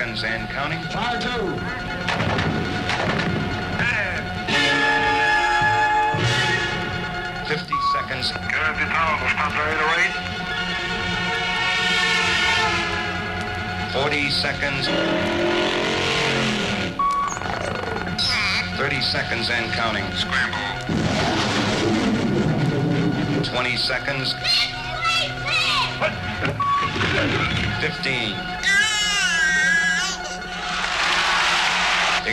seconds and counting. Fire two. Fifty seconds. Good, powerful. Stop right away. Forty seconds. Thirty seconds and counting. Scramble. Twenty seconds. Fifteen.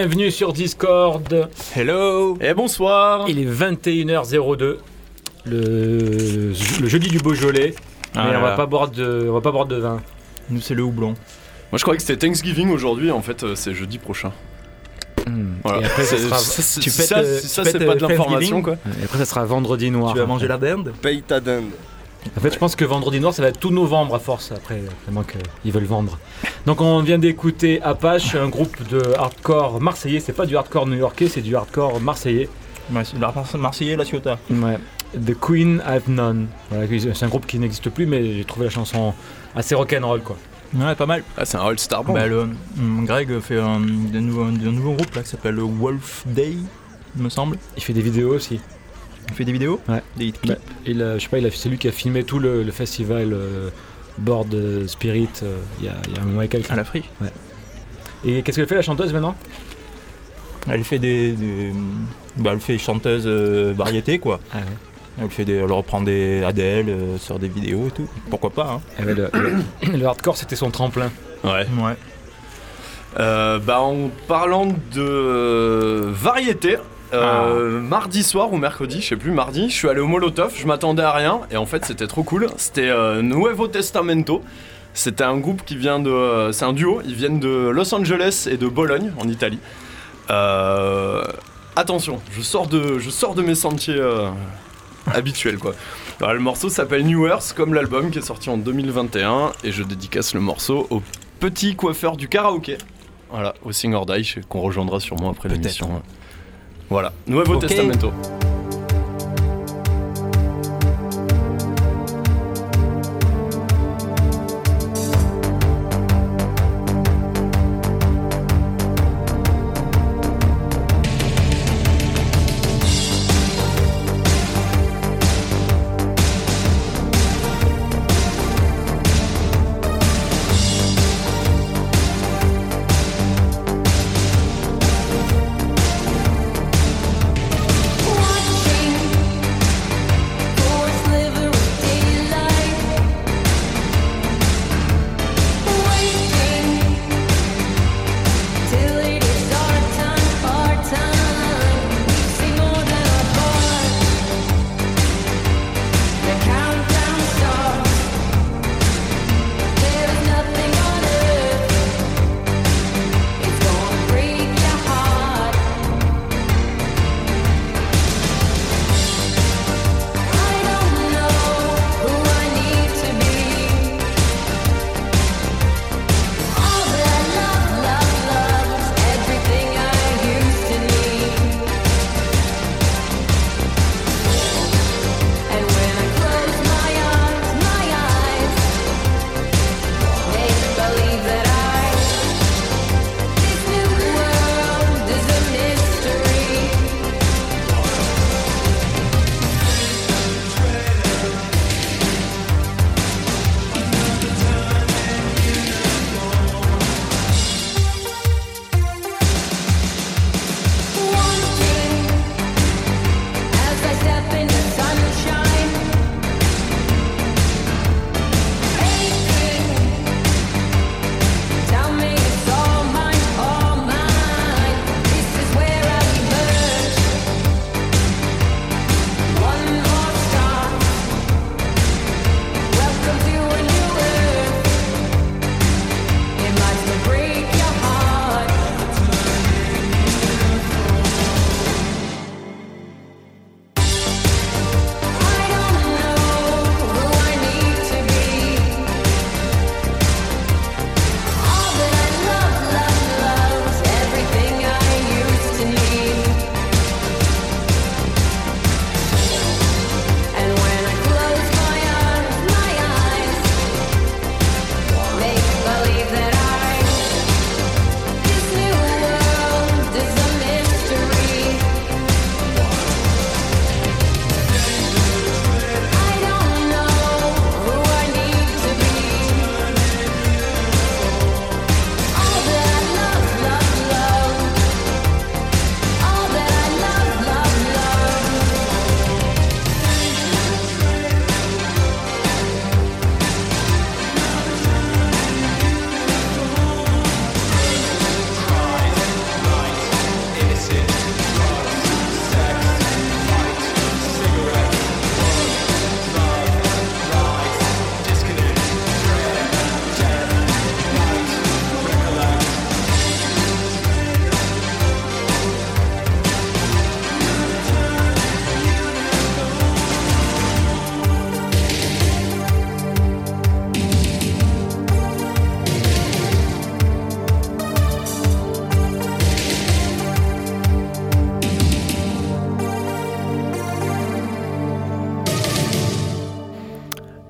Bienvenue sur Discord. Hello Et bonsoir Il est 21h02, le, le jeudi du Beaujolais. Ah mais là on va là. pas boire de, on va pas boire de vin. Nous c'est le houblon. Moi je croyais que c'était Thanksgiving aujourd'hui, en fait euh, c'est jeudi prochain. Voilà. Et après, ça C'est- sera- ça, c'est- tu ça, fêtes, euh, ça, tu c'est pas de euh, l'information quoi. Et après, ça sera vendredi noir. Tu vas manger la dinde? Paye ta dinde. En fait, je pense que vendredi noir, ça va être tout novembre à force. Après, vraiment qu'ils veulent vendre. Donc, on vient d'écouter Apache, un groupe de hardcore marseillais. C'est pas du hardcore new-yorkais, c'est du hardcore marseillais. Ouais, c'est la Marseillais, la Ciotat. Ouais. The Queen I've None. Voilà, c'est un groupe qui n'existe plus, mais j'ai trouvé la chanson assez rock'n'roll, quoi. Ouais, pas mal. Ah c'est un All-Star Band. Bah, le, hum, Greg fait un, un nouveau, un nouveau groupe là qui s'appelle le Wolf Day, il me semble. Il fait des vidéos aussi. Il fait des vidéos Ouais. Des hit Bah, clips. il a- je sais pas, il a- c'est lui qui a filmé tout le, le festival euh, Board euh, Spirit euh, il y, a, il y a un mois et quelques. à la friche. Et qu'est-ce qu'elle fait la chanteuse maintenant? Elle fait des. des- bah, elle fait chanteuse euh, variété quoi. Ah ouais. Elle, fait des, elle reprend des Adèle, euh, sort des vidéos et tout. Pourquoi pas hein le, le- le hardcore c'était son tremplin. Ouais. Ouais. Euh, bah en parlant de euh, variété, euh, Ah. mardi soir ou mercredi, je sais plus, mardi, je suis allé au Molotov, je m'attendais à rien et en fait c'était trop cool. C'était euh, Nuevo Testamento. C'était un groupe qui vient de. euh, c'est un duo, ils viennent de Los Angeles et de Bologne en Italie. Euh, attention, je sors de, je sors de mes sentiers habituels quoi. Alors, le morceau s'appelle New Earth comme l'album qui est sorti en 2021 et je dédicace le morceau au petit coiffeur du karaoké. Voilà, au Sing or Die, qu'on rejoindra sûrement après l'émission. Voilà, Nuevo Ok. Testamento.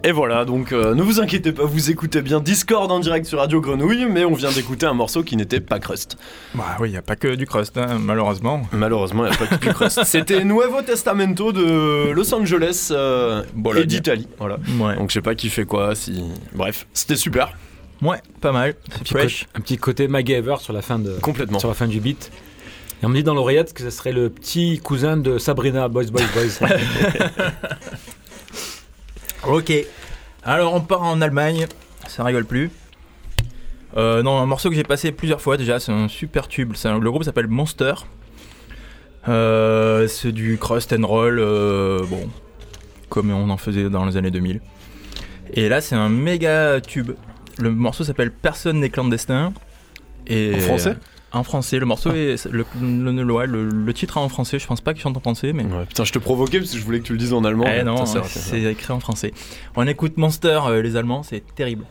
Et voilà, donc euh, ne vous inquiétez pas, vous écoutez bien Discord en direct sur Radio Grenouille, mais on vient d'écouter un morceau qui n'était pas crust. Bah oui, il n'y a pas que du crust, hein, malheureusement. Malheureusement, il n'y a pas que du crust. C'était Nuevo Testamento de Los Angeles euh, et d'Italie. Voilà. Ouais. Donc je sais pas qui fait quoi, si. Bref, c'était super, Ouais, pas mal. Un petit, Fresh. côté, un petit côté MacGyver sur la fin de complètement. sur la fin du beat. Et on me dit dans l'oreillette que ce serait le petit cousin de Sabrina Boys Boys Boys. Ok. Alors on part en Allemagne, ça rigole plus. Euh, non, un morceau que j'ai passé plusieurs fois déjà, c'est un super tube. Un- le groupe s'appelle Monster. Euh, c'est du crust and roll, euh, bon, comme on en faisait dans les années 2000. Et là, c'est un méga tube. Le morceau s'appelle Personne n'est clandestin. Et En français En français. Le morceau est. Le, le, le- ouais, le- le titre est en français. Je pense pas qu'il chante en français, mais. Ouais, putain, je te provoquais parce que je voulais que tu le dises en allemand. Eh non, c'est écrit en français. On écoute Monster, euh, les Allemands, c'est terrible.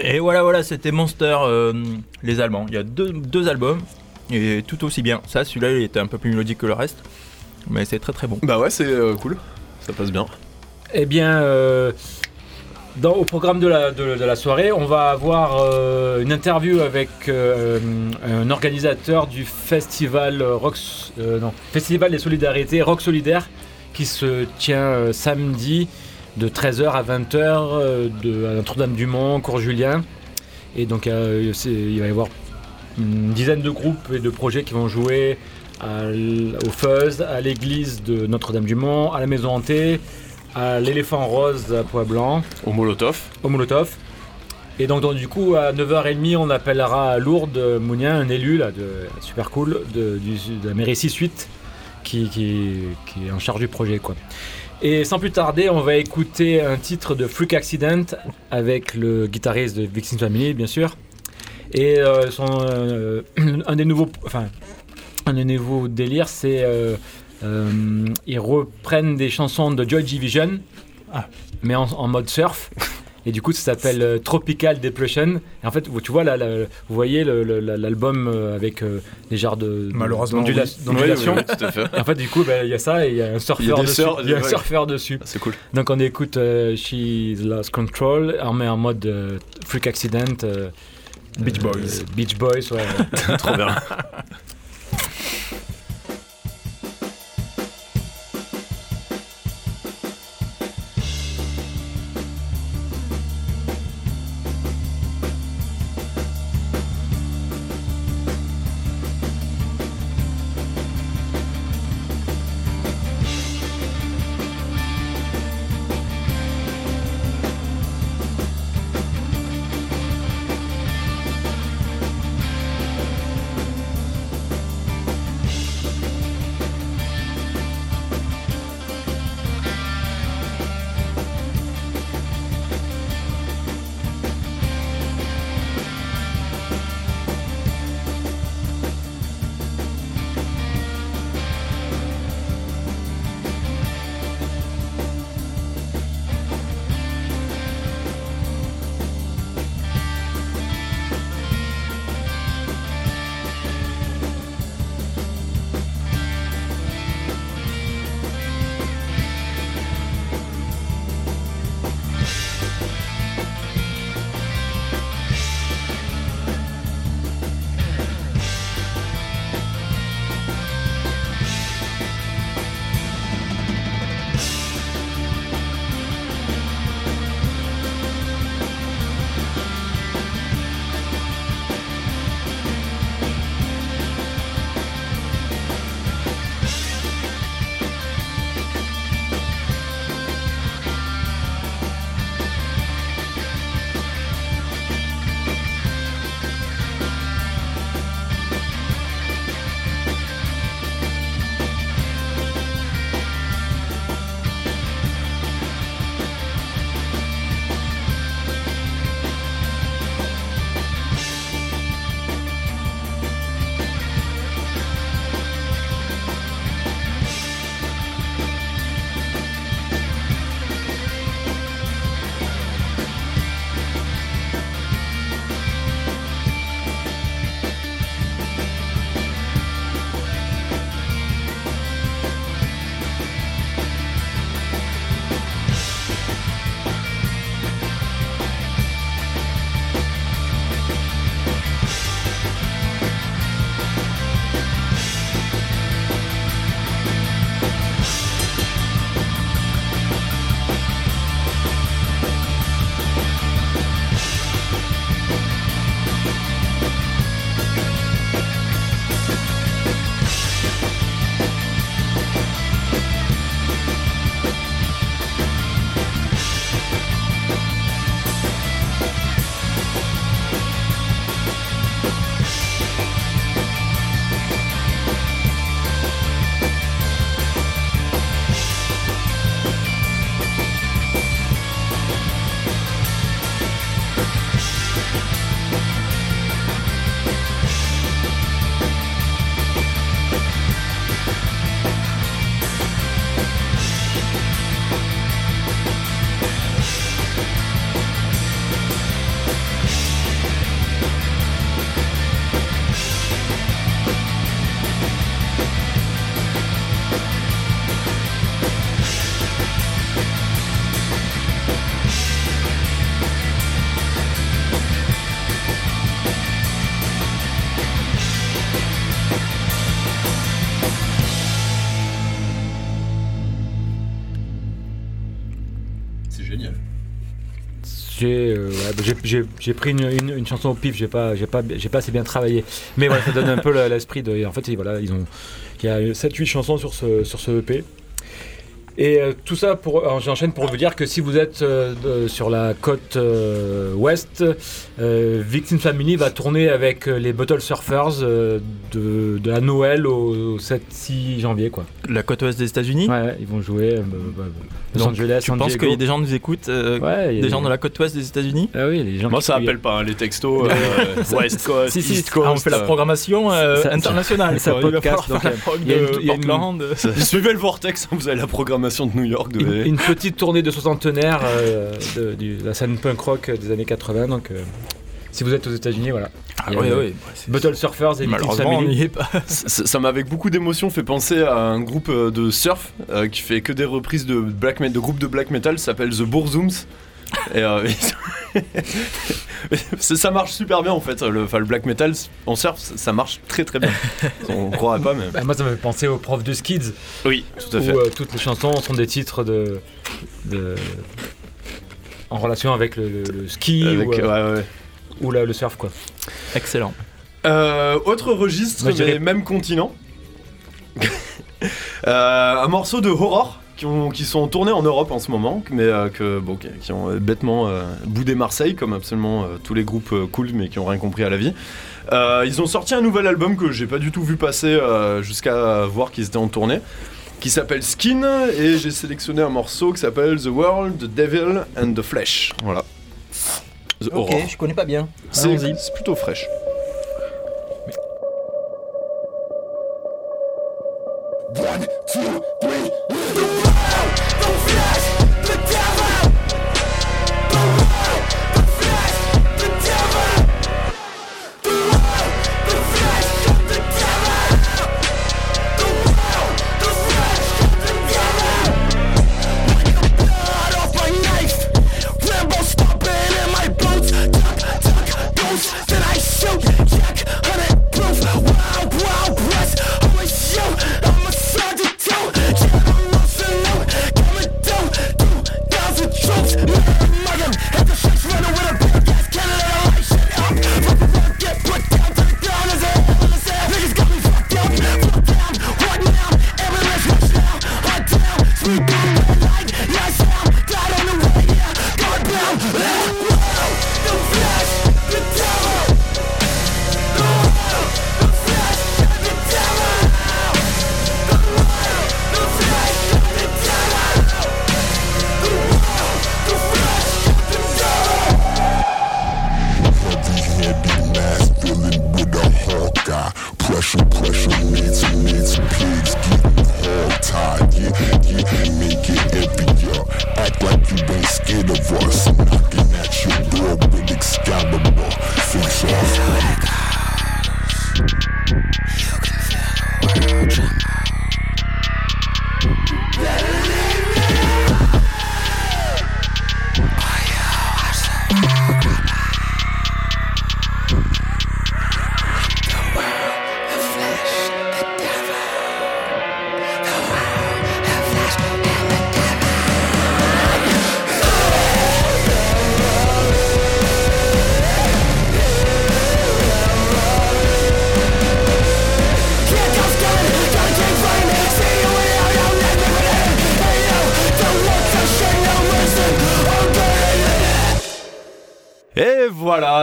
Et voilà, voilà, c'était Monster, euh, les Allemands. Il y a deux, deux albums, et tout aussi bien. Ça, celui-là, il était un peu plus mélodique que le reste, mais c'est très très bon. Bah ouais, c'est euh, cool. Ça passe bien. Eh bien, euh, dans, au programme de la, de, de la soirée, on va avoir euh, une interview avec euh, un organisateur du festival Rock, euh, non, festival des solidarités Rock Solidaire qui se tient euh, samedi de 13h à 20h euh, de, à Notre-Dame-du-Mont, Cours Julien. Et donc, euh, il va y avoir une dizaine de groupes et de projets qui vont jouer à au Fuzz, à l'église de Notre-Dame-du-Mont, à la Maison Hantée, à l'éléphant rose à Poix-Blanc, Au Molotov. au Molotov. Et donc, donc, du coup, à 9h30, on appellera à Lourdes Mounien, un élu là, de, super cool de, la mairie 6-8 qui, qui, qui est en charge du projet. Quoi. Et sans plus tarder, on va écouter un titre de Freak Accident avec le guitariste de Vixen Family, bien sûr. Et euh, son, euh, un des nouveaux, enfin, un des nouveaux délires, c'est euh, ils reprennent des chansons de Joy Division, Ah. mais en, en mode surf. Et du coup, ça s'appelle euh, Tropical Depression. Et en fait, tu vois, là, là, vous voyez l'album euh, avec euh, les genres de, Malheureusement, d'ondulation. Oui, oui, oui, en fait, du coup, ben, il y a ça et il y a un surfeur dessus. Il y a un surfeur dessus. Ah, C'est cool. Donc on écoute euh, She's Lost Control, on met en mode euh, Freak Accident. Beach Boys. Beach Boys, ouais. Trop bien. J'ai euh, bah, j'ai- pris une, une- chanson au pif, j'ai pas, pas, pas assez bien travaillé. Mais voilà, ça donne un peu l'esprit de. En fait, voilà, ils ont, il y a 7-8 chansons sur ce, sur ce EP. Et euh, tout ça pour, alors, j'enchaîne pour vous dire que si vous êtes euh, de- sur la côte euh, ouest, euh, Victim Family va tourner avec euh, les Bottle Surfers euh, de, de la Noël au 7-6 janvier quoi. La côte ouest des États-Unis? Ouais, ouais, ils vont jouer euh, bah, bah, bah, Los Donc, Angeles, penses Diego. qu'il y a des gens qui nous écoutent euh, Ouais, Des gens de la côte ouest des États-Unis? Ah oui, les gens Moi, ça appelle pas hein, les textos euh, West Coast, Si, si, East Coast. ah, on fait la euh. programmation euh, Ça- ça- internationale. ça va podcast, donc, la prog il y a une- de Portland. Suivez le vortex, hein, vous avez la programmation de New York Une, petite tournée de soixantenaire euh, de, la scène punk rock des années 80. Donc, euh, si vous êtes aux États-Unis, voilà. Ah ouais, le ouais. c'est- Bottle Surfers et Malheureusement, on Family. n'y est pas. Ça m'a avec beaucoup d'émotion fait penser à un groupe euh, de surf euh, qui fait que des reprises de black metal, de groupes de black metal, ça s'appelle The Bourzooms. Et euh, ça marche super bien en fait. Le, black metal en surf, ça marche très très bien. On croirait pas, mais. Bah, moi, ça me fait penser au prof de Skids, Oui, tout à fait. où euh, toutes les chansons sont des titres de. de- en relation avec le, le- le ski Avec- ou, euh, ouais, ouais. ou la- le surf, quoi. Excellent. Euh, autre registre, Moi, je mais dirais- même continent. Euh, un morceau de horror qui, ont- qui sont tournés en Europe en ce moment, mais euh, que, bon, qui, qui ont euh, bêtement euh, boudé Marseille, comme absolument euh, tous les groupes euh, cool, mais qui ont rien compris à la vie. Euh, ils ont sorti un nouvel album que j'ai pas du tout vu passer euh, jusqu'à voir qu'ils étaient en tournée, qui s'appelle Skin, et j'ai sélectionné un morceau qui s'appelle The World, The Devil and the Flesh. Voilà. The Horror. je connais pas bien. C'est Allons-y. c'est plutôt fraîche. Then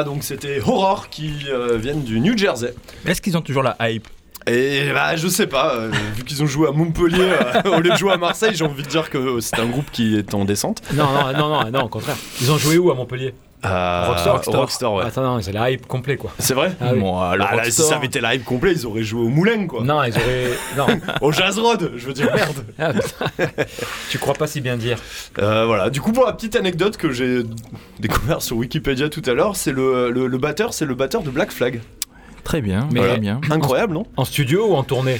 Donc c'était Horror qui euh, viennent du New Jersey. Est-ce qu'ils ont toujours la hype? Et bah, je sais pas, euh, vu qu'ils ont joué à Montpellier euh, au lieu de jouer à Marseille, j'ai envie de dire que c'est un groupe qui est en descente. Non, non, non, non, non, au contraire. Ils ont joué où à Montpellier? Euh, Rockstar. Rockstar, ouais. Attends, non, c'est la hype complet, quoi. C'est vrai Ah oui. Moi, le Ah là, si ça avait été live complet, ils auraient joué au Moulin, quoi. Non, ils auraient. Non, Au Jazz Road, je veux dire, merde. Ah, tu crois pas si bien dire. Euh, voilà, du coup, pour la petite anecdote que j'ai découvert sur Wikipédia tout à l'heure, c'est le, le, le batteur, c'est le batteur de Black Flag. Très bien, Mais- très bien. Incroyable, non En studio ou en tournée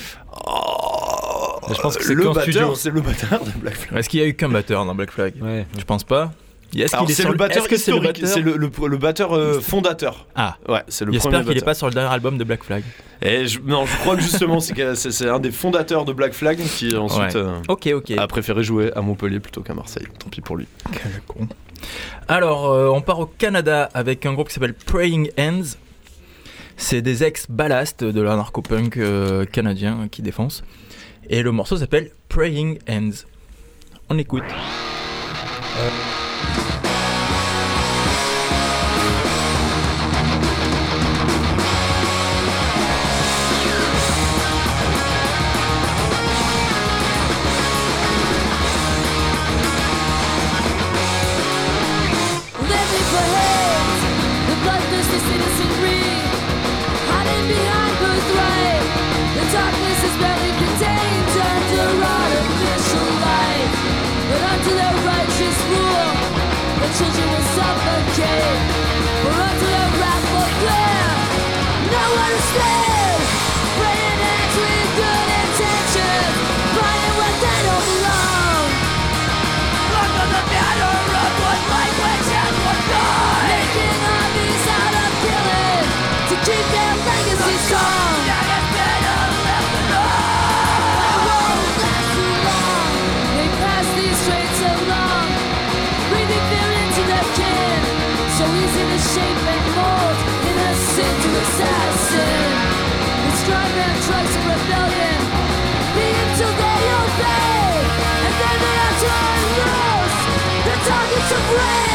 Je pense que c'est le batteur, studio. c'est le batteur de Black Flag. Est-ce qu'il y a eu qu'un batteur dans Black Flag Ouais. Je pense pas. Est-ce qu'il est c'est sur le batteur c'est le le, le, euh, fondateur. Ah. Ouais, c'est le J'espère qu'il est batteur. pas sur le dernier album de Black Flag. Et je, non, je crois que justement, c'est un des fondateurs de Black Flag qui ensuite Ouais. euh, a préféré jouer à Montpellier plutôt qu'à Marseille. Tant pis pour lui. Quel con. Alors, euh, on part au Canada avec un groupe qui s'appelle Praying Hands. C'est des ex-ballast de l'anarcho-punk canadien qui défoncent. Et le morceau s'appelle Praying Hands. On écoute. Shape and mold, innocent to assassin. It's drive and trucks of rebellion, be until they obey, and then they are turned loose. The targets of rage,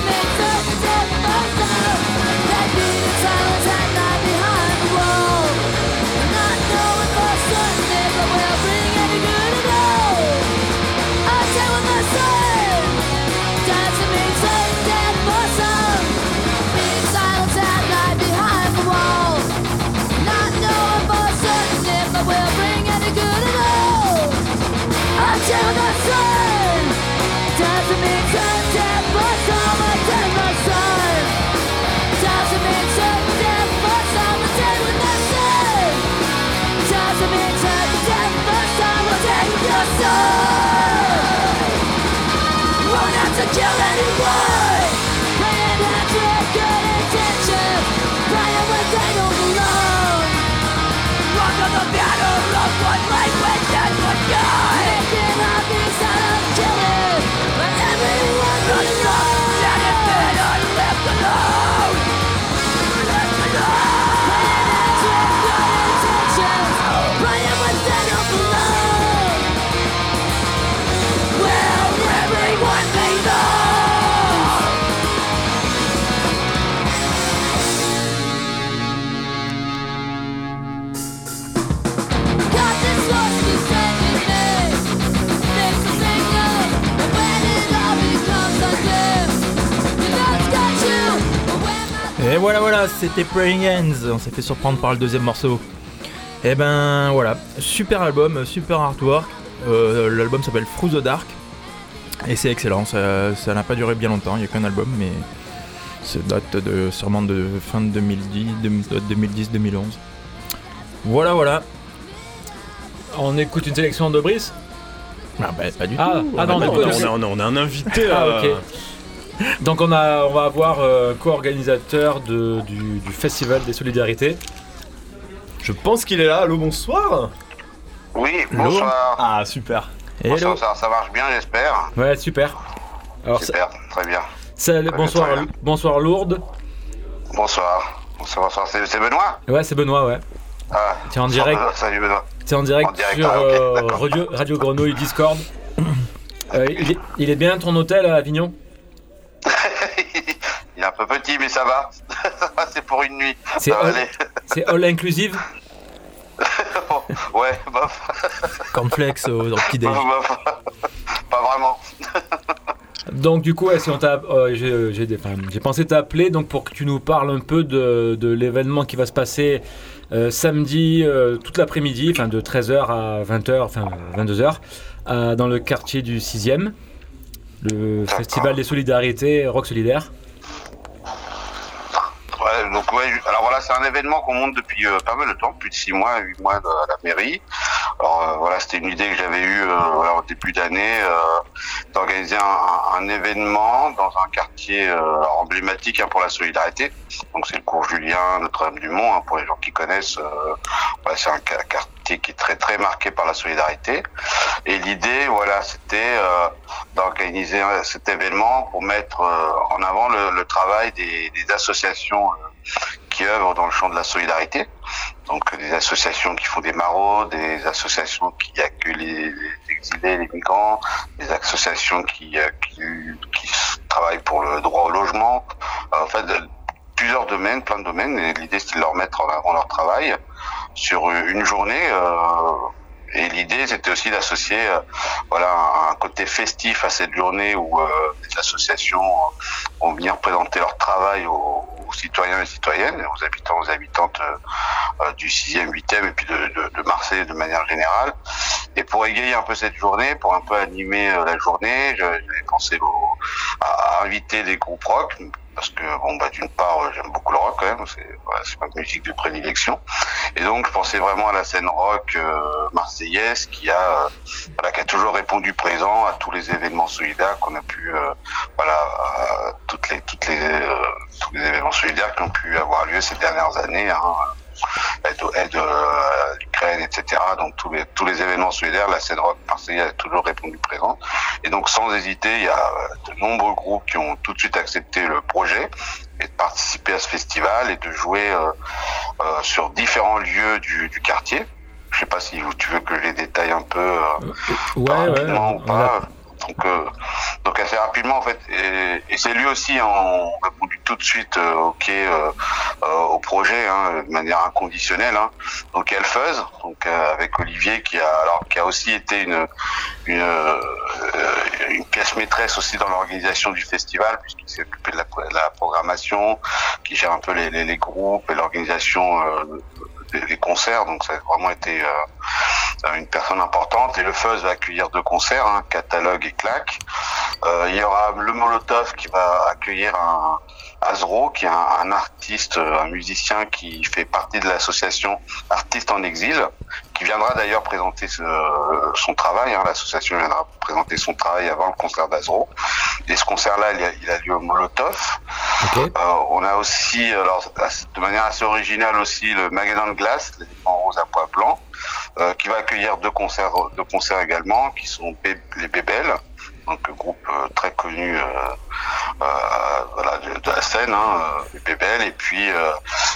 It's a voilà, voilà, c'était Praying Hands. On s'est fait surprendre par le deuxième morceau. Et ben voilà, super album, super artwork. Euh, L'album s'appelle Through the Dark. Et c'est excellent, ça n'a pas duré bien longtemps, il n'y a qu'un album, mais ça date de, sûrement de fin de 2010, 2010-2011. Voilà, voilà. On écoute une sélection de Brice Ah bah pas du Ah, tout. ah non, on, a, d'accord. on a- on a- on a un invité. Ah, euh, ok. Donc on, a, on va avoir euh, co-organisateur de- du, du Festival des Solidarités. Je pense qu'il est là. Allô, bonsoir. Oui, bonsoir. Ah, super. Bonsoir, ça, ça marche bien, j'espère. Ouais, super. Alors, ça- Super, très bien. ça- bonsoir, bonsoir Lourdes. Bonsoir. Bonsoir, bonsoir. C'est c'est Benoît Ouais, c'est Benoît, ouais. ah, T'es en bonsoir, direct. Benoît. Salut Benoît. C'est en direct, En direct, sur ah, ok, euh, d'accord. Radio, Radio Grenouille Discord. Euh, il, est, il est bien ton hôtel à Avignon? Un peu petit, mais ça va. C'est pour une nuit. C'est all, inclusive? Ouais, bof, Cornflakes au, au petit déj. bof, bof. Pas vraiment. Donc du coup, ouais, si on t'a, euh, j'ai, enfin, pensé t'appeler donc pour que tu nous parles un peu de, de l'événement qui va se passer euh, samedi euh, toute l'après-midi, enfin de 13h à 20h, enfin 22h, euh, dans le quartier du 6e, le festival des solidarités Rock Solidaire. Donc alors voilà, c'est un événement qu'on monte depuis euh, pas mal de temps, plus de six mois, huit mois de- à la mairie. Alors euh, voilà, c'était une idée que j'avais eue euh, au début d'année d'organiser un, événement dans un quartier emblématique hein, pour la solidarité. Donc c'est le cours Julien, Notre-Dame-du-Mont, hein, pour les gens qui connaissent. voilà, c'est un, ca- qui est très très marqué par la solidarité. Et l'idée, voilà, c'était euh, d'organiser cet événement pour mettre euh, en avant le, travail des, associations euh, qui œuvrent dans le champ de la solidarité. Donc des associations qui font des maraudes, des associations qui accueillent les, exilés, les migrants, des associations qui, qui, travaillent pour le droit au logement. En fait, plusieurs domaines, plein de domaines. Et l'idée, c'était de leur mettre en avant leur travail sur une journée. euh, et l'idée, c'était aussi d'associer euh, voilà, un côté festif à cette journée où euh, les associations vont venir présenter leur travail aux, citoyens et citoyennes, aux habitants, aux habitantes du 6e, 8e et puis de, de, Marseille de manière générale. Et pour égayer un peu cette journée, pour un peu animer la journée, j'avais pensé à inviter des groupes rock, parce que bon bah d'une part euh, j'aime beaucoup le rock quand même, c'est voilà, ma musique de prédilection. Et donc je pensais vraiment à la scène rock euh, marseillaise qui a euh, voilà, qui a toujours répondu présent à tous les événements solidaires qu'on a pu voilà à toutes les toutes les tous les événements solidaires qui ont pu avoir lieu ces dernières années. Hein, aide, aide euh, à l'Ukraine, etc. Donc tous les tous les événements solidaires, la scène rock marseillaise a toujours répondu présent. Et donc sans hésiter, il y a euh, de nombreux groupes qui ont tout de suite accepté le projet et de participer à ce festival et de jouer euh, euh, sur différents lieux du, du quartier. Je sais pas si tu veux que je les détaille un peu euh, Ouais, ouais. rapidement ou pas. Donc, euh, donc assez rapidement en fait, et, c'est lui aussi ont répondu tout de suite euh, ok euh, au projet hein, de manière inconditionnelle. Hein. Donc a Fuzz, donc avec Olivier qui a alors qui a aussi été une une, une pièce maîtresse aussi dans l'organisation du festival puisqu'il s'est occupé de la, programmation, qui gère un peu les, les, groupes et l'organisation des, concerts. Donc ça a vraiment été euh, une personne importante. Et le Fuzz va accueillir deux concerts, hein, Catalogue et Claque. Euh, il y aura le Molotov qui va accueillir un Azro, qui est un, artiste, euh, un musicien qui fait partie de l'association Artistes en Exil, qui viendra d'ailleurs présenter son travail. hein. L'association viendra présenter son travail avant le concert d'Azro. Et ce concert-là, il, il a lieu au Molotov. Euh, on a aussi, alors, de manière assez originale aussi, le magasin de glace, les en rose à pois blanc, euh, qui va accueillir deux concerts, deux concerts également, qui sont les Bébelles, donc groupe euh, très connu euh, euh, voilà, de, de la scène, hein, les Bébelles, et puis euh,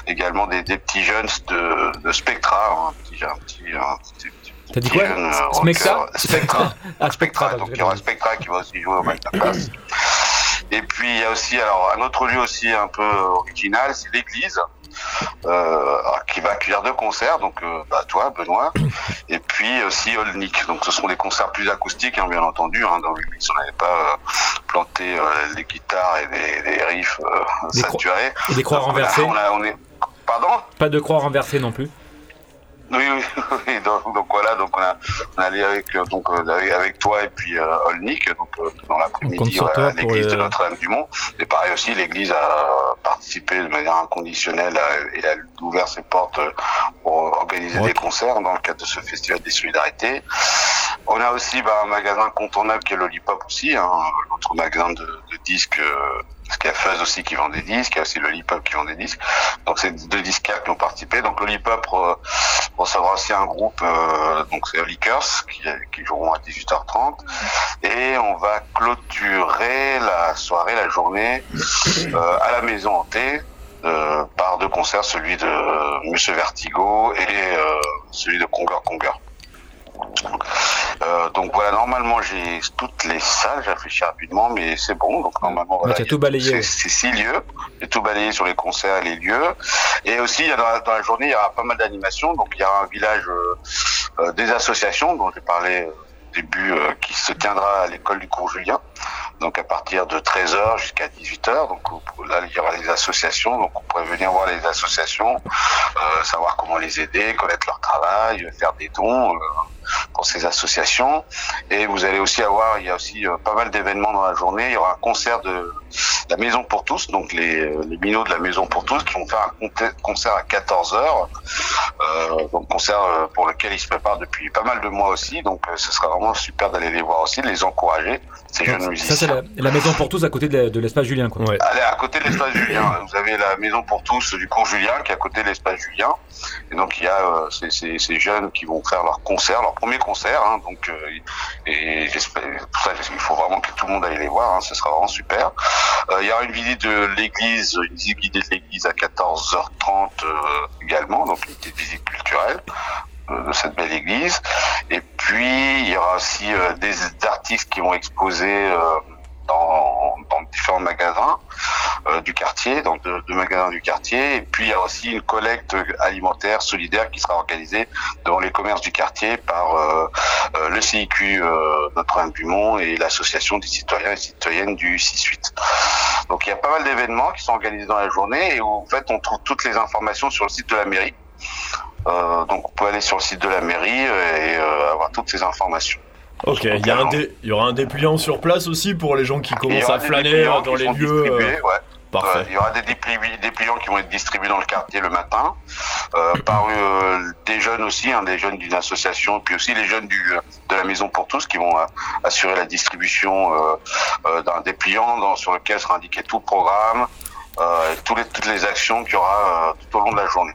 également des, des petits jeunes de, de Spectra, hein, un petit, un petit, un petit- petit- T'as dit quoi jeune, Spectra. Spectra. Ah, Spectra. donc il y aura Spectra qui va aussi jouer au Place. Et puis il y a aussi alors un autre lieu aussi un peu original, c'est l'église. Euh, qui va accueillir deux concerts, donc euh, bah, toi Benoît, et puis aussi Olnik. Donc ce seront des concerts plus acoustiques, hein, bien entendu. Hein, dans l'église, on n'avait pas euh, planté euh, les guitares et les, les riffs euh, saturés. Et des croix Donc, on a- renversées. on a- on est... Pardon? Pas de croix renversée non plus. Oui, oui, oui. Donc, donc voilà, donc on a, on est allé avec, euh, donc, euh, avec, toi et puis euh, Olnik, donc euh, dans l'après-midi à l'église de Notre-Dame-du-Mont. Et pareil aussi, l'église a participé de manière inconditionnelle à- et a ouvert ses portes pour organiser Ouais. des concerts dans le cadre de ce festival des solidarités. On a aussi bah, un magasin incontournable qui est Lollipop aussi, hein, l'autre magasin de, de disques. Euh, parce qu'il y a Fuzz aussi qui vend des disques, il y a aussi Lollipop qui vend des disques. Donc c'est deux disquaires qui ont participé. Donc Lollipop euh, recevra aussi un groupe, euh, donc c'est Lickers, qui, qui joueront à 18h30. Et on va clôturer la soirée, la journée, euh, à la maison hantée, euh, par deux concerts, celui de Monsieur Vertigo et celui de Conger Conger. Euh, donc voilà, normalement j'ai toutes les salles, j'ai réfléchi rapidement, mais c'est bon. Donc normalement, voilà, tout balayé, C'est six lieux, j'ai tout balayé sur les concerts et les lieux. Et aussi, la, dans la journée, il y aura pas mal d'animations. Donc il y aura un village euh, euh, des associations dont j'ai parlé euh, au début, euh, qui se tiendra à l'école du cours Julien. Donc à partir de 13h jusqu'à 18h. Donc là, il y aura les associations. Donc vous pourrez venir voir les associations, euh, savoir comment les aider, connaître leur travail, faire des dons. euh, pour ces associations et vous allez aussi avoir il y a aussi euh, pas mal d'événements dans la journée il y aura un concert de la Maison pour tous, donc les, les minots de la Maison pour tous, qui vont faire un concert à 14 heures. Euh, donc concert euh, pour lequel ils se préparent depuis pas mal de mois aussi. Donc euh, ce sera vraiment super d'aller les voir aussi, de les encourager, ces jeunes Ça, musiciens. c'est la, la maison pour tous à côté de, l'espace Julien. Quoi. Ouais. Allez, à côté de l'espace Julien, vous avez la maison pour tous du cours Julien qui est à côté de l'espace Julien. Et donc il y a euh, ces, ces- ces jeunes qui vont faire leur concert, leur premier concert. hein, donc euh, et il faut vraiment que tout le monde aille les voir. Hein, ce sera vraiment super. Euh, il y aura une visite de l'église, une visite guidée de l'église à 14h30 euh, également, donc une visite culturelle de cette belle église. Et puis il y aura aussi des artistes qui vont exposer dans, dans différents magasins euh, du quartier, dans deux, magasins du quartier. Et puis il y a aussi une collecte alimentaire solidaire qui sera organisée devant les commerces du quartier par euh, euh, le CIQ Notre-Dame-du-Mont et l'association des citoyens et citoyennes du 6-8. Donc il y a pas mal d'événements qui sont organisés dans la journée et où en fait on trouve toutes les informations sur le site de la mairie. Donc vous pouvez aller sur le site de la mairie et avoir toutes ces informations. Ok, il y, a un dé- il y aura un dépliant sur place aussi pour les gens qui commencent à flâner dans les lieux. euh, ouais. Parfait. Il y aura des dépli- dépliants qui vont être distribués dans le quartier le matin, euh, par euh, des jeunes aussi, hein, des jeunes d'une association, puis aussi les jeunes du, de la Maison pour tous qui vont assurer la distribution d'un dépliant dans, sur lequel sera indiqué tout le programme, et tous les, toutes les actions qu'il y aura tout au long de la journée.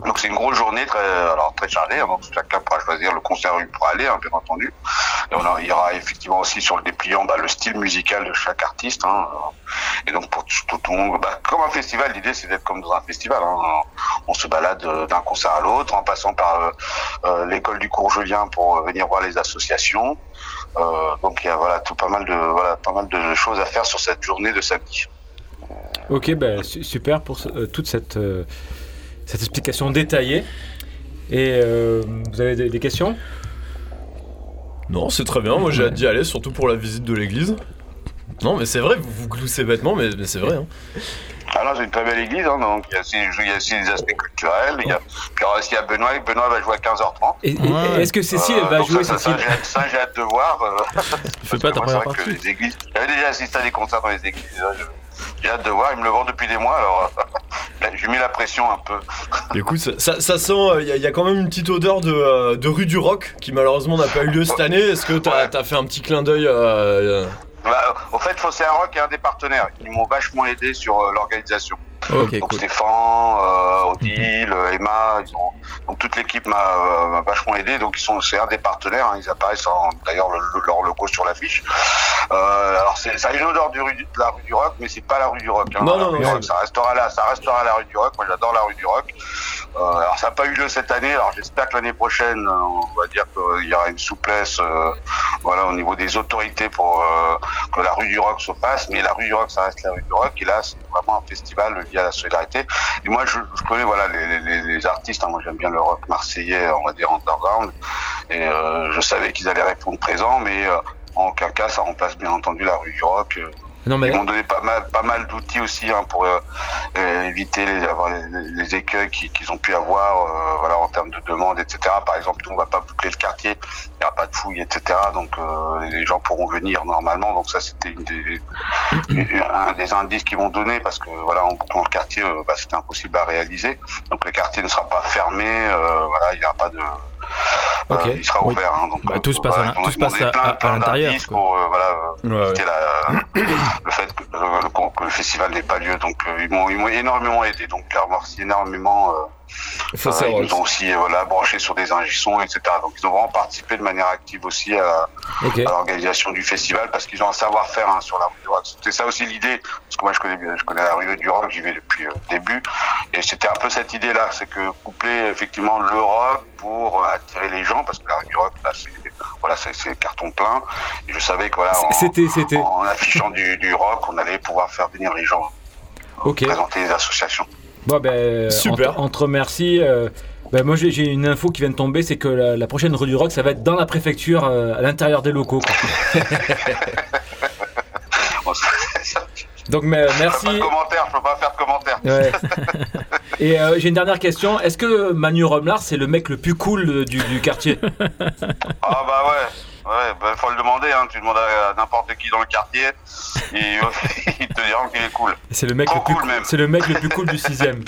Donc c'est une grosse journée très, alors très chargée, hein, donc chacun pourra choisir le concert où il pourra aller, hein, bien entendu. Et on a- il y aura effectivement aussi sur le dépliant bah, le style musical de chaque artiste. Hein, et donc pour tout, tout le monde, bah, comme un festival, l'idée c'est d'être comme dans un festival. Hein, on se balade euh, d'un concert à l'autre, en passant par euh, euh, l'école du cours Julien pour euh, venir voir les associations. Euh, donc il y a voilà tout pas mal de voilà pas mal de choses à faire sur cette journée de samedi. Ok, su- super pour euh, toute cette, euh, cette explication détaillée. Et euh, vous avez des, des questions? Non, c'est très bien, moi j'ai hâte d'y aller, surtout pour la visite de l'église. Non, mais c'est vrai, vous vous gloussez bêtement, mais, mais c'est vrai. Hein. Ah non, c'est une très belle église, hein, donc il y, a aussi, il y a aussi des aspects culturels. Il y a, puis il y à Benoît, Benoît va jouer à 15h30. Et- et- Est-ce que Cécile va jouer ça, ça, Cécile? ça, j'ai hâte- de voir. euh, Tu fais pas ta première partie églises. J'avais déjà assisté à des concerts dans les églises. là, je- J'ai hâte de voir. Ils me le vendent depuis des mois, alors euh, j'ai mis la pression un peu. Écoute, ça, ça, ça sent, il y, a- y a quand même une petite odeur de, euh, de rue du rock qui malheureusement n'a pas eu lieu cette année. Est-ce que t'as Ouais. as fait un petit clin d'œil euh, Bah, au fait, Fossé Rock est un des partenaires qui m'ont vachement aidé sur euh, l'organisation. Donc cool. Stéphane, euh, Odile, euh, Emma, ils ont, donc toute l'équipe m'a euh, m'a vachement aidé. Donc ils sont c'est un des partenaires. hein, ils apparaissent en- d'ailleurs le- le- leur logo sur l'affiche. Euh, alors c'est ça a une odeur du de la rue du Rock, mais c'est pas la rue du Rock. hein. Non, non, non, ça restera là, ça restera la rue du Rock. Moi j'adore la rue du Rock. Euh, alors ça n'a pas eu lieu cette année. Alors j'espère que l'année prochaine, on va dire qu'il y aura une souplesse, voilà, au niveau des autorités pour que la rue du Rock se passe. Mais la rue du Rock, ça reste la rue du Rock. Et là, c'est vraiment un festival à la solidarité. Et moi, je, connais voilà les, artistes. hein. moi, j'aime bien le rock marseillais, on va dire underground. Et euh, je savais qu'ils allaient répondre présent, mais euh, en aucun cas, ça remplace bien entendu la rue du rock. Non, mais Ils m'ont donné pas mal, pas mal d'outils aussi hein, pour euh, euh, éviter les, avoir les, les écueils qui- qu'ils ont pu avoir, euh, voilà, en termes de demande, etc. Par exemple, nous, on va pas boucler le quartier, il n'y aura pas de fouilles, etc. Donc, euh, les gens pourront venir normalement. Donc, ça, c'était une des, un des indices qu'ils m'ont donné parce que, voilà, en bouclant le quartier, euh, bah, c'était impossible à réaliser. Donc, le quartier ne sera pas fermé. euh, voilà, il n'y aura pas de. Euh, il sera Oui. ouvert. hein, donc, Bah, euh, tout se passe à- l'intérieur. Pour, euh, voilà, Ouais, ouais. éviter la, le fait que, le festival n'ait pas lieu. Donc ils m'ont énormément aidé. Donc je remercie énormément. Euh, euh, ils nous ont aussi euh, voilà, branché sur des ingissons, etc. Donc ils ont vraiment participé de manière active aussi à, l'organisation du festival parce qu'ils ont un savoir-faire hein, sur la rue du rock. C'était ça aussi l'idée, parce que moi je connais bien, je connais la rue du rock, j'y vais depuis euh, le début, et c'était un peu cette idée-là, c'est que coupler effectivement le rock pour euh, attirer les gens, parce que la rue du rock, là, c'est voilà, c'est carton plein, et je savais que voilà, en, C'était, c'était. en affichant du, du rock, on allait pouvoir faire venir les gens, présenter les associations. Bon, ben, Super. Merci. euh, ben, moi, j'ai une info qui vient de tomber c'est que la, la prochaine rue du Rock, ça va être dans la préfecture, euh, à l'intérieur des locaux. Donc, mais, Je peux pas de merci. commentaires, je peux pas faire de commentaires. Ouais. Et euh, j'ai une dernière question. Est-ce que Manu Romlar, c'est le mec le plus cool du, du quartier? Ah bah ouais, ouais, bah, faut le demander, hein. Tu demandes à, n'importe qui dans le quartier, et ils te diront qu'il est cool. C'est le mec Trop le plus cool, même. C'est le mec le plus cool du sixième.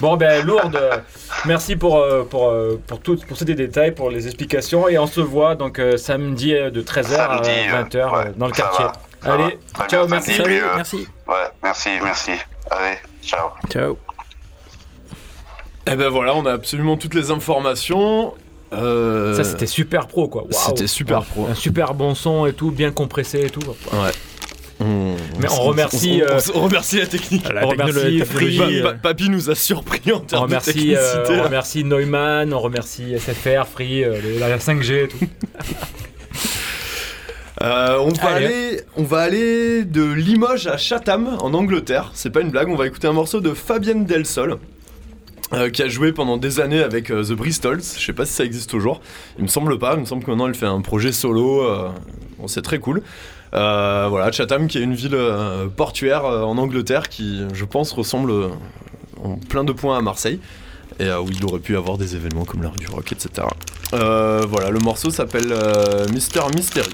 Bon ben Lourdes, euh, merci pour euh, pour euh, pour tout pour ces détails, pour les explications et on se voit donc samedi de 13h Samedi, à euh, 20h ouais, dans le quartier. va, Allez, va. Ciao, merci. samedi, euh, Merci. Ouais, merci, merci. Allez, ciao. Ciao. Et ben voilà, on a absolument toutes les informations. Euh, Ça c'était super pro quoi. C'était super pro. Un super bon son et tout, bien compressé et tout. Ouais. On, Mais on remercie, on- on- euh, on remercie la technique. La on remercie technologie, Free, Pa- technologie, pa- Papy nous a surpris en On termes de remercie, euh, technicité. on remercie Neumann, on remercie SFR, Free, euh, les- la 5G et tout. Euh, on, va Allez. aller, on va aller de Limoges à Chatham en Angleterre. C'est pas une blague, on va écouter un morceau de Fabienne Del Sol. Euh, qui a joué pendant des années avec euh, The Bristols, je sais pas si ça existe toujours, il me semble pas, il me semble que maintenant elle fait un projet solo, euh, c'est très cool. Voilà, Chatham qui est une ville portuaire en Angleterre qui, je pense, ressemble en plein de points à Marseille, et où il aurait pu avoir des événements comme l'heure du rock, etc. Voilà, le morceau s'appelle Mister Mystery.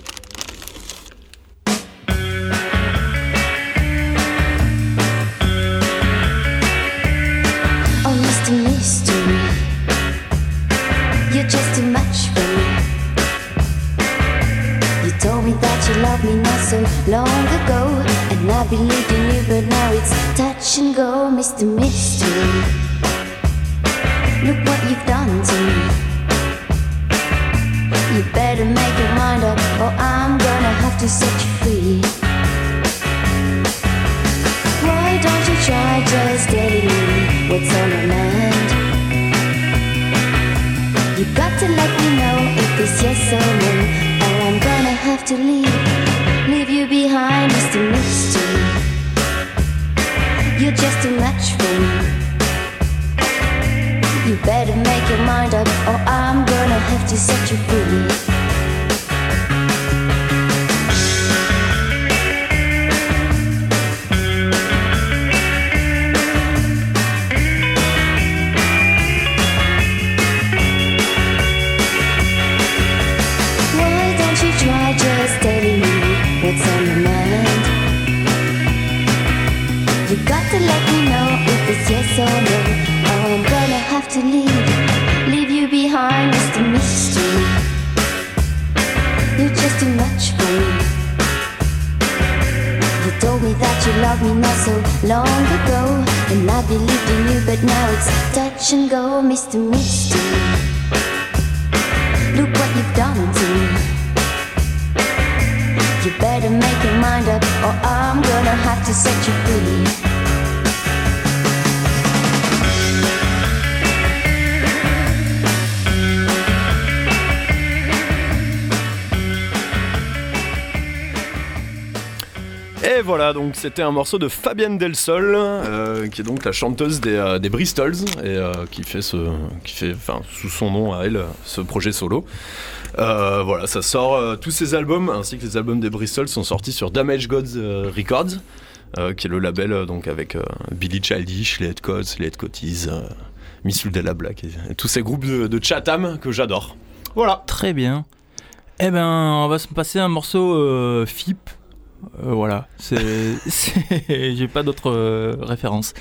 Long ago, and I believed in you, but now it's touch and go, Mr. Mystery. Look what you've done to me. You better make your mind up, or I'm gonna have to set you free. Why don't you try just telling me what's on your mind? You've got to let me know if it's yes or no, or I'm gonna have to leave, Mystery. You're just too much for me. You better make your mind up, or I'm gonna have to set you free. Un morceau de Fabienne Del Sol, euh, qui est donc la chanteuse des, euh, Bristols, et euh, qui fait, ce, qui fait sous son nom à elle, ce projet solo. Voilà, ça sort, tous ces albums, ainsi que les albums des Bristols, sont sortis sur Damage Gods Records, qui est le label donc avec Billy Childish, les Head Codes, les Head Coties, euh, Miss Della Black, et, tous ces groupes de, de Chatham que j'adore. Voilà. Très bien. Eh ben, on va se passer un morceau FIP. Euh, voilà, j'ai pas d'autres euh, références.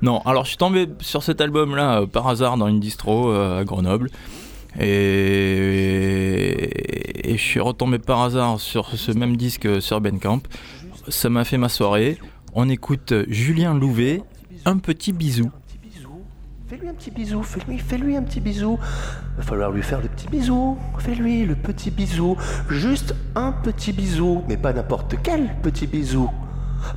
Non, alors je suis tombé sur cet album-là euh, par hasard dans une distro à Grenoble. Et... je suis retombé par hasard sur ce même disque sur Bandcamp. Ça m'a fait ma soirée. On écoute Julien Louvet, un petit bisou. Fais-lui un petit bisou, fais-lui, fais-lui un petit bisou. Va falloir lui faire le petit bisou. Fais-lui le petit bisou. Juste un petit bisou, mais pas n'importe quel petit bisou.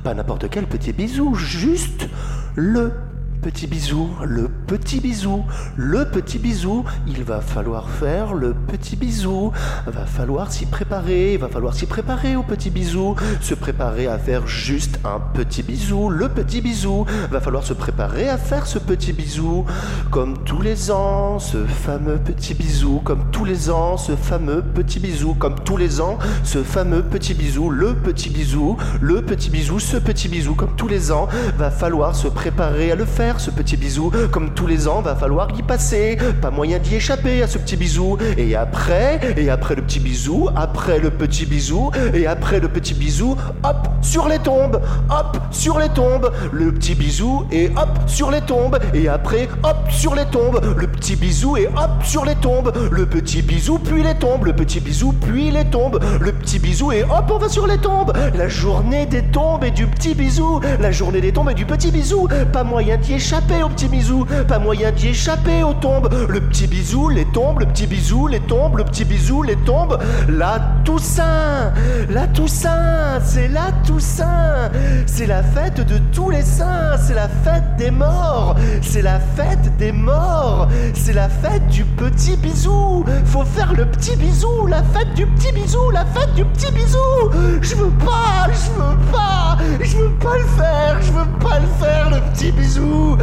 Pas n'importe quel petit bisou, juste le petit bisou, le petit bisou, le petit bisou. Il va falloir faire le petit bisou. Va falloir s'y préparer, il va falloir s'y préparer au petit bisou. Se préparer à faire juste un petit bisou, le petit bisou. Va falloir se préparer à faire ce petit bisou. Comme tous les ans, ce fameux petit bisou. Comme tous les ans, ce fameux petit bisou. Comme tous les ans, ce fameux petit bisou, le petit bisou, le petit bisou, ce petit bisou. Comme tous les ans, va falloir se préparer à le faire, ce petit bisou. Comme tous les ans, va falloir y passer. Pas moyen d'y échapper à ce petit bisou. Et après, et après le petit bisou, après le petit bisou, et après le petit bisou, hop, sur les tombes, hop, sur les tombes. Le petit bisou, et hop, sur les tombes. Et après, hop, sur les tombes. Le petit bisou, et hop, sur les tombes. Le petit bisou, puis les tombes. Le petit bisou, puis les tombes. Le petit bisou, et hop, on va sur les tombes. La journée des tombes et du petit bisou. La journée des tombes et du petit bisou. Pas moyen d'y échapper au petit bisou. Pas moyen d'y échapper aux tombes. Le petit bisou, les tombes. Le petit bisou, les tombes. Le petit bisou, les tombes. La Toussaint. La Toussaint. C'est la Toussaint. C'est la fête de tous les saints. C'est la fête des morts. C'est la fête des morts. C'est la fête du petit bisou. Faut faire le petit bisou. La fête du petit bisou. La fête du petit bisou. Je veux pas. Je veux pas. Je veux pas le faire. Je veux pas le faire, le petit bisou.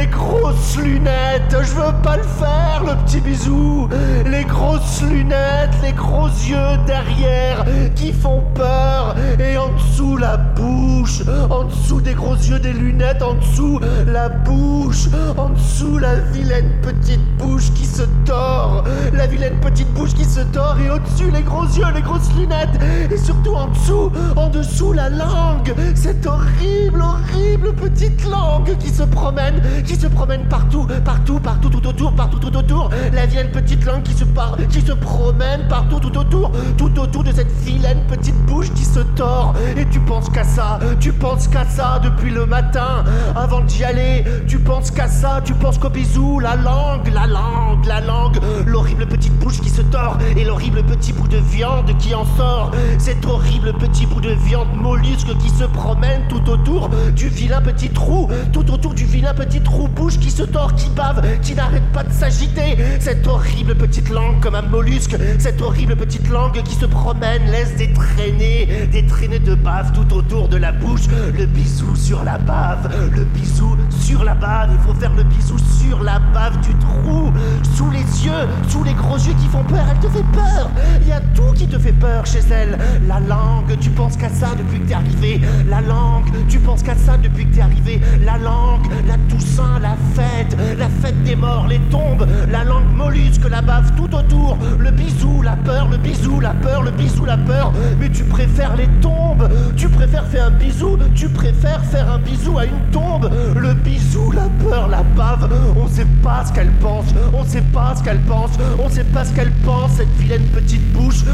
Les grosses lunettes. Je veux pas le faire, le petit bisou. Les grosses lunettes. Les gros yeux derrière qui font peur. Et en dessous, la bouche. En dessous des gros yeux des lunettes. En dessous, la bouche. En dessous, la vilaine petite bouche qui se tord. La vilaine petite bouche qui se tord. Et au-dessus, les gros yeux, les grosses lunettes. Et surtout en dessous, en dessous, la langue. Cette horrible, horrible petite langue qui se promène, qui se promène partout, partout, partout, tout autour, partout, tout autour. La vilaine petite langue qui se part, qui se promène partout, tout autour, tout autour de cette vilaine petite bouche qui se tord. Et tu penses qu'à ça, tu penses qu'à ça depuis le matin, avant d'y aller. Tu penses qu'à ça, tu penses qu'au bisou, la langue, la langue, la langue, l'horrible petite bouche qui se tord et l'horrible petit bout de viande qui en sort. Cet horrible petit bout de viande mollusque qui se promène tout autour du vilain petit trou, tout autour du vilain petit trou bouche qui se tord, qui bave, qui n'arrête pas de s'agiter. Cette horrible petite langue comme un mollusque, cette horrible petite langue qui se promène, laisse des traînées, des traînées de bave tout autour de la bouche. Le bisou sur la bave, le bisou sur la bave. Il faut faire le bisou sur la bave du trou, sous les yeux, sous les gros yeux qui font peur. Elle te fait peur. Il y a tout qui te fait peur chez elle. La langue, tu penses qu'à ça depuis que t'es arrivé. La langue, tu penses qu'à ça depuis que t'es arrivé. La langue, la Toussaint, la fête, la fête des morts, les tombes, la langue mollusque, la bave tout autour. Le bisou, la peur, le bisou, la peur, le bisou, la peur. Mais tu préfères les tombes. Tu préfères faire un bisou. Tu préfères faire un bisou à une tombe. Le bisou, la peur, la bave. On sait pas ce qu'elle pense. On sait pas ce qu'elle pense. On sait pas ce qu'elle pense, cette vilaine petite bouche.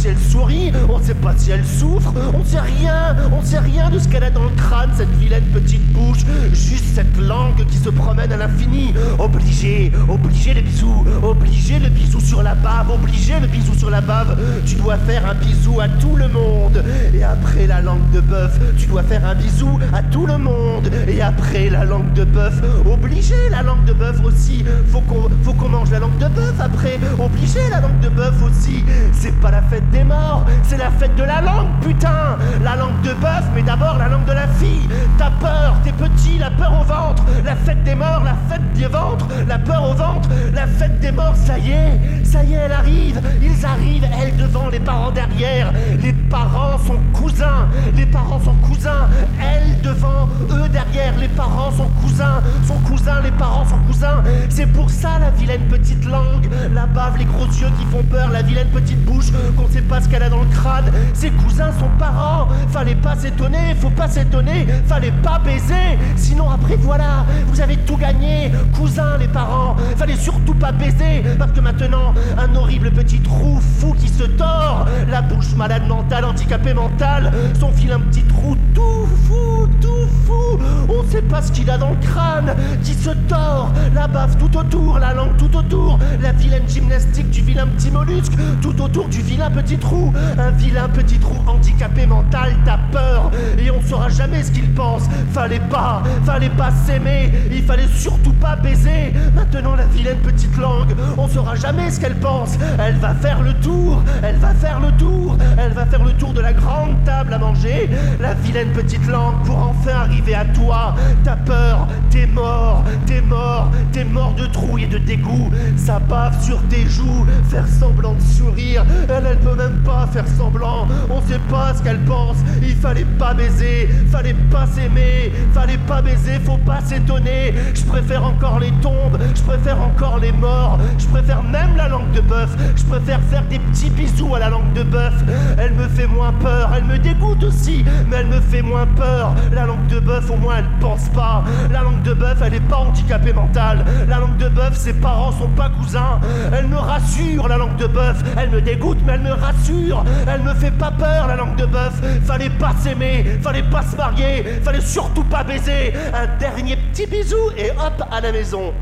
Si elle sourit. On sait pas si elle souffre. On sait rien. On sait rien de ce qu'elle a dans le crâne, cette vilaine petite bouche. Juste cette langue qui se promène à l'infini. Obligé, obligé le bisou. Obligé le bisou sur la bave. Obligé le bisou sur la bave. Tu dois faire un bisou à tout le monde. Et après la langue de bœuf, tu dois faire un bisou à tout le monde. Et après la langue de bœuf, obligé la langue de bœuf aussi. Faut qu'on faut qu'on mange la langue de bœuf après. Obligé la langue de bœuf aussi. C'est pas la fête des morts, c'est la fête de la langue, putain. La langue de bœuf, mais d'abord la langue de la fille. T'as peur, t'es petit, la peur au ventre. La fête des morts, la fête des ventres. La peur au ventre, la fête des morts, ça y est, ça y est, elle arrive. Ils arrivent, elle devant, les parents derrière. Les parents sont cousins, les parents sont cousins. Elle devant, eux derrière. Les parents sont cousins, sont cousins, les parents sont cousins. C'est pour ça la vilaine petite langue, la bave, les gros yeux qui font peur, la vilaine petite bouche qu'on sait pas ce qu'elle a dans le crâne. Ses cousins sont parents, fallait pas s'étonner, faut pas s'étonner, fallait pas baiser. Sinon après voilà, vous avez tout gagné, cousins les parents, fallait surtout pas baiser parce que maintenant un horrible petit trou fou qui se tord, la bouche malade mentale, handicapée mentale, son vilain petit trou tout fou, tout fou. On sait pas ce qu'il a dans le crâne qui se tord, la bave tout autour, la langue tout autour, la vilaine gymnastique du vilain petit mollusque tout autour du vilain petit trou, un vilain petit trou handicapé mental, t'as peur et on saura jamais ce qu'il pense. Fallait pas, fallait pas s'aimer, il fallait surtout pas baiser. Maintenant la vilaine petite langue, on saura jamais ce qu'elle pense. Elle va faire le tour, elle va faire le tour, elle va faire le tour de la grande table à manger. La vilaine petite langue pour enfin arriver à toi. T'as peur, t'es mort, t'es mort, t'es mort de trouille et de dégoût. Ça bave sur tes joues, faire semblant de sourire. Elle, elle même pas faire semblant. On sait pas ce qu'elle pense. Il fallait pas baiser, fallait pas s'aimer, fallait pas baiser, faut pas s'étonner. Je préfère encore les tombes, je préfère encore les morts, je préfère même la langue de bœuf. Je préfère faire des petits bisous à la langue de bœuf. Elle me fait moins peur, elle me dégoûte aussi, mais elle me fait moins peur. La langue de bœuf, au moins elle pense pas. La langue de bœuf, elle est pas handicapée mentale. La langue de bœuf, ses parents sont pas cousins. Elle me rassure, la langue de bœuf. Elle me dégoûte, mais elle me rassure. Elle me fait pas peur, la langue de bœuf. Fallait pas s'aimer, fallait pas se marier, fallait surtout pas baiser. Un dernier petit bisou et hop à la maison.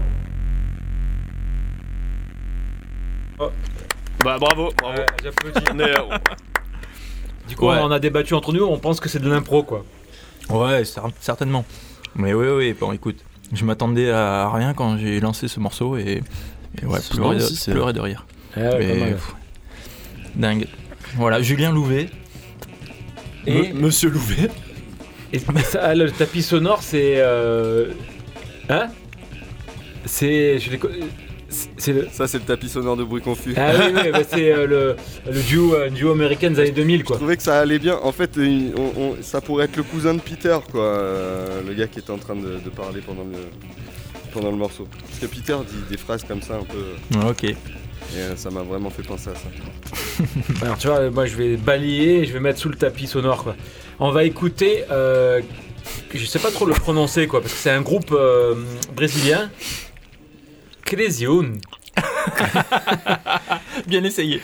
Bah bravo, bravo. Ouais, euh, Du coup, Ouais. on a débattu entre nous, on pense que c'est de l'impro quoi. Ouais, cer- certainement. Mais oui, oui, bon, écoute, je m'attendais à rien quand j'ai lancé ce morceau et, et ouais, C'est pleurer, de, pleurer de rire. Ouais, ouais, Mais, pas mal. pff, dingue. Voilà, Julien Louvet. Et, Me- Monsieur Louvet. et ça, le tapis sonore, c'est. euh, Hein? C'est. Je le. Ça, c'est le tapis sonore de bruit confus. Ah oui, oui, bah, c'est euh, le, le duo, euh, duo américain des années 2000 Je quoi. trouvais que ça allait bien. En fait, il- on- on- ça pourrait être le cousin de Peter, quoi. euh, le gars qui était en train de, de parler pendant le, pendant le morceau. Parce que Peter dit des phrases comme ça un peu. Ah, Ok. Et euh, ça m'a vraiment fait penser à ça. Alors tu vois, moi je vais balayer et je vais mettre sous le tapis sonore quoi. On va écouter, euh, je sais pas trop le prononcer quoi, parce que c'est un groupe euh, brésilien. Cresion. Bien essayé.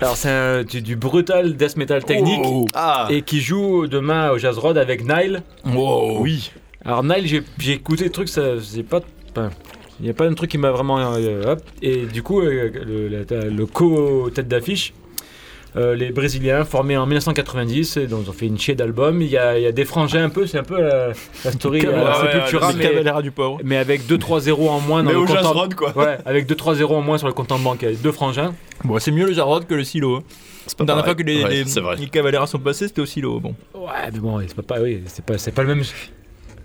Alors c'est un- du, du brutal death metal technique Ah et qui joue demain au Jazz Road avec Nile. Wow. Oui. Alors Nile, j'ai j'ai écouté le truc, ça c'est pas. Il n'y a pas un truc qui m'a vraiment. euh, hop. Et du coup, euh, le, la- le co-tête d'affiche, euh, les Brésiliens formés en 1990, et donc ils ont fait une chier d'albums. Il y a, il y a des frangins un peu, c'est un peu la, la story Sepultura, Le mais, Cavalera du pauvre. mais avec 2-3 zéros en moins dans Mais le au compte en- quoi. Ouais, avec 2-3 zéros en moins sur le compte en banque. Il y a deux frangins. Bon, c'est mieux le Jarrod que le silo. hein. C'est La dernière fois que les, Ouais, les, c'est vrai. les Cavalera sont passés, c'était au silo. Bon. Ouais, mais bon, c'est pas, oui, c'est pas, c'est pas le même.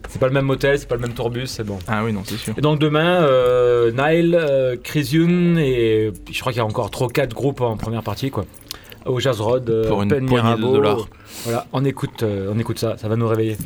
C'est pas le même motel, c'est pas le même tourbus, c'est bon. Ah oui, non, c'est sûr. Et donc demain, euh, Nile, euh, Chrysiun et je crois qu'il y a encore 3-4 groupes en première partie quoi. Au Jazz Road, euh, Pour une Pen poignée de dollars. Voilà, on écoute, euh, on écoute ça, ça va nous réveiller.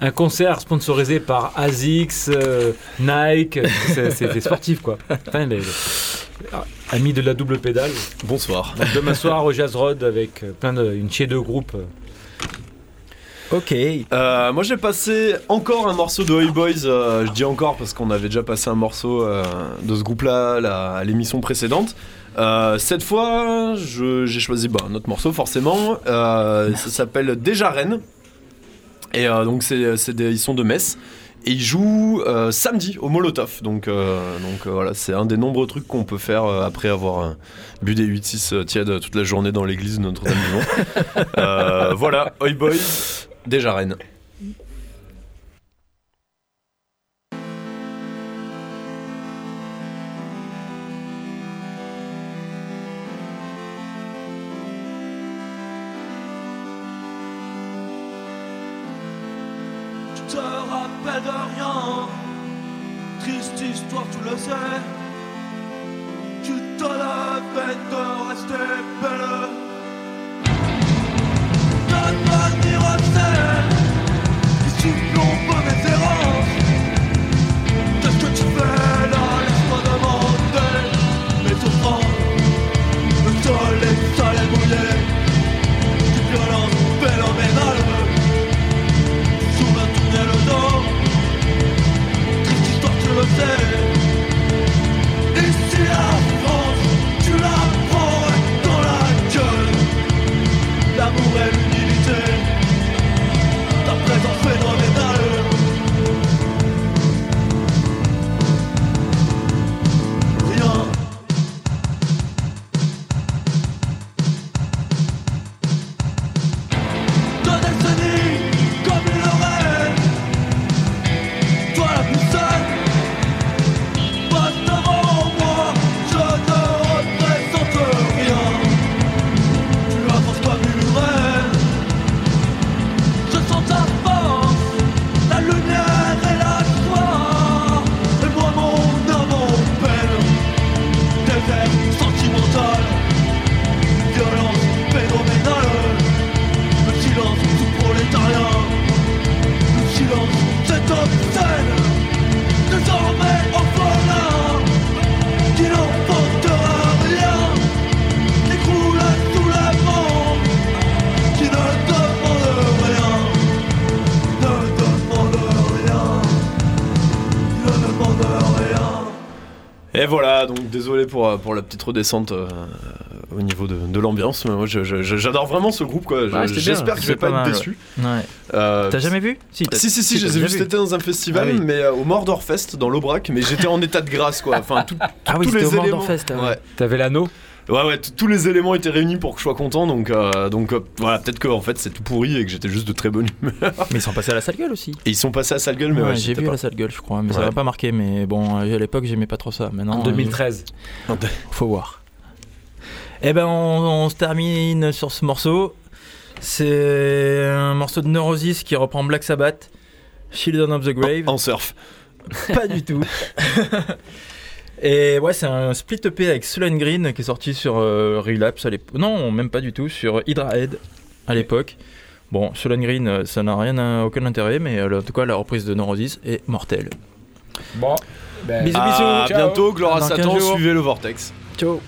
Un concert sponsorisé par ASICS, euh, Nike, c'est des sportifs quoi. Enfin, les, les- amis de la double pédale. Bonsoir. Donc, demain soir au Jazz Road avec euh, plein de, une chier de groupes. Ok. Euh, moi j'ai passé encore un morceau de Hey Boys, euh, je dis encore parce qu'on avait déjà passé un morceau euh, de ce groupe-là là, à l'émission précédente. Euh, cette fois, je- j'ai choisi bah, un autre morceau forcément. Euh, ça s'appelle Déjà Rennes. Et euh, donc c'est, c'est des- ils sont de Metz. Et ils jouent euh, samedi au Molotov. Donc, euh, donc euh, voilà, c'est un des nombreux trucs qu'on peut faire euh, après avoir euh, bu des 8-6 euh, tièdes toute la journée dans l'église de Notre-Dame-du-Mont. Euh, voilà, Oi Boys, déjà Rennes. Désolé pour, euh, pour la petite redescente euh, au niveau de, de l'ambiance. mais Moi, j'adore vraiment ce groupe. quoi. Ouais, J'espère que je vais pas, être déçu. Ouais. Euh, T'as jamais vu? si, si, si, si, je les ai vus vu. cet été dans un festival, Ah oui. mais euh, au Mordor Fest dans l'Aubrac, mais j'étais en état de grâce quoi. Enfin, tout- Ah oui, tous c'était les au Mordor éléments. Fest, ouais. Ouais. T'avais l'anneau? Ouais, ouais, tous les éléments étaient réunis pour que je sois content, donc, euh, donc euh, voilà, peut-être que en fait c'est tout pourri et que j'étais juste de très bonne humeur. Mais ils sont passés à la salle gueule aussi. Et ils sont passés à sale gueule, mais Ouais, ouais, j'ai vu pas. la salle gueule, je crois, mais ça m'a pas marqué. Mais bon, à l'époque, j'aimais pas trop ça. Maintenant, En 2013. euh, faut voir. Eh ben, on, on se termine sur ce morceau. C'est un morceau de Neurosis qui reprend Black Sabbath, Children of the Grave. En surf. Pas du tout. Et ouais, c'est un split EP avec Sullen Green qui est sorti sur euh, Relapse à l'époque. Non, même pas du tout, sur Hydra Head à l'époque. Bon, Sullen Green, euh, ça n'a rien, à- aucun intérêt, mais euh, en tout cas, la reprise de Neurosis est mortelle. Bon. ben, Bisous, À bisous. bientôt, gloire à Dans 15 Satan, suivez le Vortex. Ciao.